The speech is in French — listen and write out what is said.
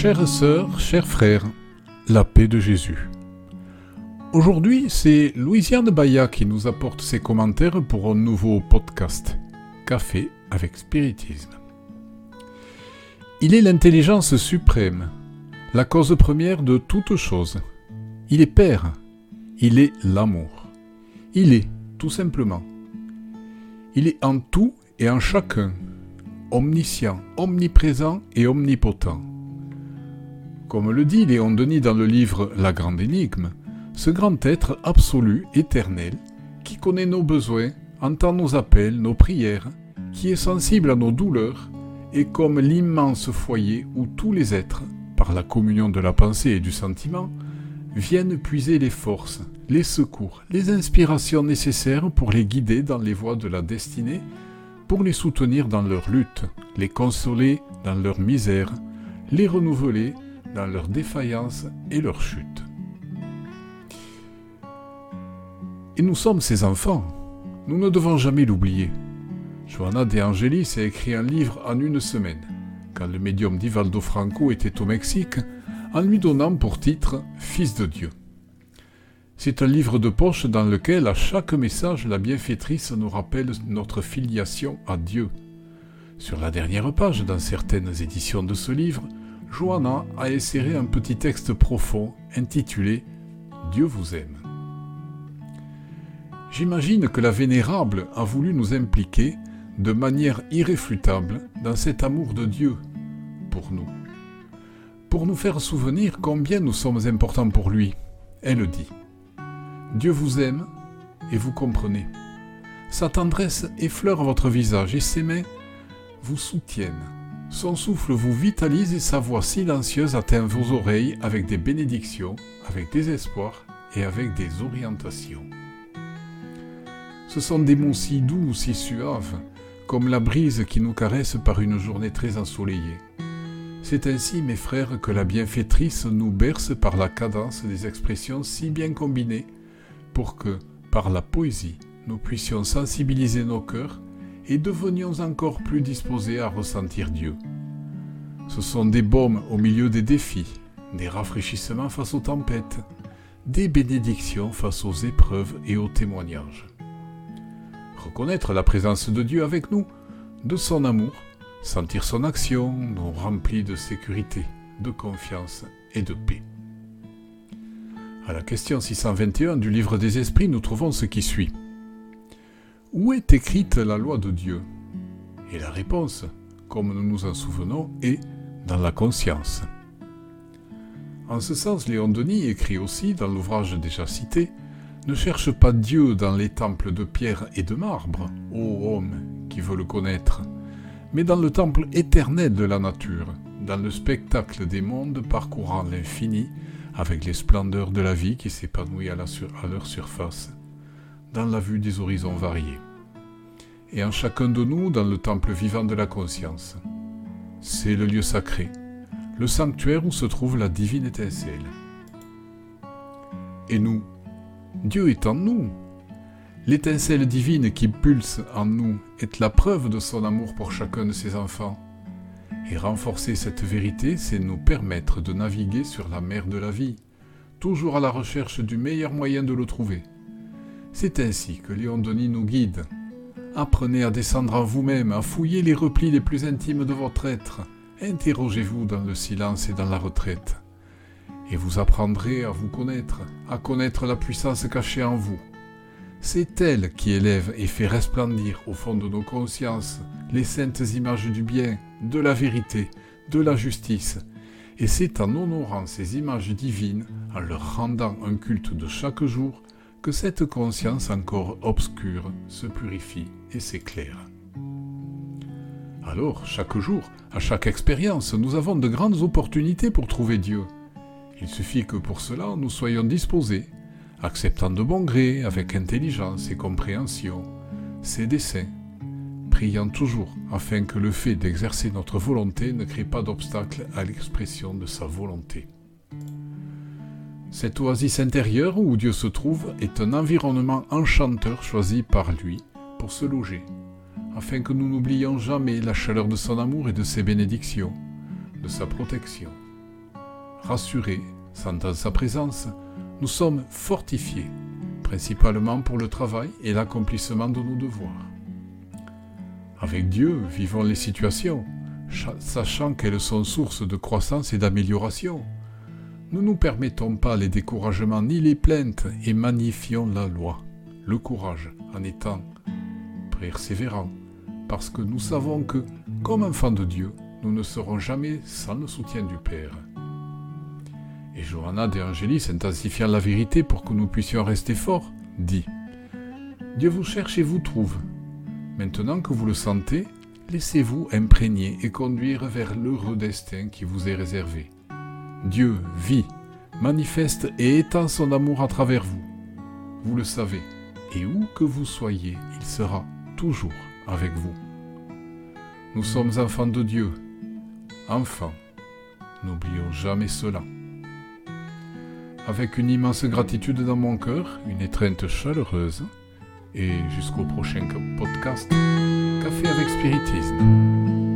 Chères sœurs, chers frères, la paix de Jésus. Aujourd'hui, c'est Louisiane Baya qui nous apporte ses commentaires pour un nouveau podcast, Café avec Spiritisme. Il est l'intelligence suprême, la cause première de toute chose. Il est Père, il est l'amour. Il est, tout simplement. Il est en tout et en chacun, omniscient, omniprésent et omnipotent. Comme le dit Léon Denis dans le livre La Grande Énigme, ce grand être absolu, éternel, qui connaît nos besoins, entend nos appels, nos prières, qui est sensible à nos douleurs, est comme l'immense foyer où tous les êtres, par la communion de la pensée et du sentiment, viennent puiser les forces, les secours, les inspirations nécessaires pour les guider dans les voies de la destinée, pour les soutenir dans leur lutte, les consoler dans leur misère, les renouveler dans leur défaillance et leur chute. Et nous sommes ses enfants. Nous ne devons jamais l'oublier. Johanna De Angelis a écrit un livre en une semaine, quand le médium d'Ivaldo Franco était au Mexique, en lui donnant pour titre Fils de Dieu. C'est un livre de poche dans lequel, à chaque message, la bienfaitrice nous rappelle notre filiation à Dieu. Sur la dernière page, dans certaines éditions de ce livre, Johanna a inséré un petit texte profond intitulé Dieu vous aime. J'imagine que la Vénérable a voulu nous impliquer de manière irréfutable dans cet amour de Dieu pour nous pour nous faire souvenir combien nous sommes importants pour lui. Elle dit Dieu vous aime et vous comprenez. Sa tendresse effleure votre visage et ses mains vous soutiennent. Son souffle vous vitalise et sa voix silencieuse atteint vos oreilles avec des bénédictions, avec des espoirs et avec des orientations. Ce sont des mots si doux, si suaves, comme la brise qui nous caresse par une journée très ensoleillée. C'est ainsi, mes frères, que la bienfaitrice nous berce par la cadence des expressions si bien combinées pour que, par la poésie, nous puissions sensibiliser nos cœurs et devenions encore plus disposés à ressentir Dieu. Ce sont des baumes au milieu des défis, des rafraîchissements face aux tempêtes, des bénédictions face aux épreuves et aux témoignages. Reconnaître la présence de Dieu avec nous, de son amour, sentir son action nous remplit de sécurité, de confiance et de paix. À la question 621 du livre des esprits, nous trouvons ce qui suit. Où est écrite la loi de Dieu? Et la réponse, comme nous nous en souvenons, est dans la conscience. En ce sens, Léon Denis écrit aussi dans l'ouvrage déjà cité Ne cherche pas Dieu dans les temples de pierre et de marbre, ô homme qui veut le connaître mais dans le temple éternel de la nature, dans le spectacle des mondes parcourant l'infini, avec les splendeurs de la vie qui s'épanouit à, à, leur surface, dans la vue des horizons variés, et en chacun de nous dans le temple vivant de la conscience. C'est le lieu sacré, le sanctuaire où se trouve la divine étincelle. Et nous, Dieu est en nous, L'étincelle divine qui pulse en nous est la preuve de son amour pour chacun de ses enfants. Et renforcer cette vérité, c'est nous permettre de naviguer sur la mer de la vie, toujours à la recherche du meilleur moyen de le trouver. C'est ainsi que Léon Denis nous guide. Apprenez à descendre en vous-même, à fouiller les replis les plus intimes de votre être. Interrogez-vous dans le silence et dans la retraite. Et vous apprendrez à vous connaître, à connaître la puissance cachée en vous c'est elle qui élève et fait resplendir au fond de nos consciences les saintes images du bien, de la vérité, de la justice. Et c'est en honorant ces images divines, en leur rendant un culte de chaque jour, que cette conscience encore obscure se purifie et s'éclaire. Alors, chaque jour, à chaque expérience, nous avons de grandes opportunités pour trouver Dieu. Il suffit que pour cela nous soyons disposés acceptant de bon gré, avec intelligence et compréhension, ses desseins, priant toujours afin que le fait d'exercer notre volonté ne crée pas d'obstacle à l'expression de sa volonté. Cette oasis intérieure où Dieu se trouve est un environnement enchanteur choisi par lui pour se loger, afin que nous n'oublions jamais la chaleur de son amour et de ses bénédictions, de sa protection, rassurés, sentant sa présence, nous sommes fortifiés, principalement pour le travail et l'accomplissement de nos devoirs. Avec Dieu, vivons les situations, sachant qu'elles sont source de croissance et d'amélioration. Ne nous permettons pas les découragements ni les plaintes et magnifions la loi, le courage, en étant persévérants, parce que nous savons que, comme enfants de Dieu, nous ne serons jamais sans le soutien du Père. Et Johanna de intensifiant la vérité pour que nous puissions rester forts, dit Dieu vous cherche et vous trouve. Maintenant que vous le sentez, laissez-vous imprégner et conduire vers l'heureux destin qui vous est réservé. Dieu vit, manifeste et étend son amour à travers vous. Vous le savez, et où que vous soyez, il sera toujours avec vous. Nous sommes enfants de Dieu, enfants. N'oublions jamais cela. Avec une immense gratitude dans mon cœur, une étreinte chaleureuse, et jusqu'au prochain podcast, Café avec Spiritisme.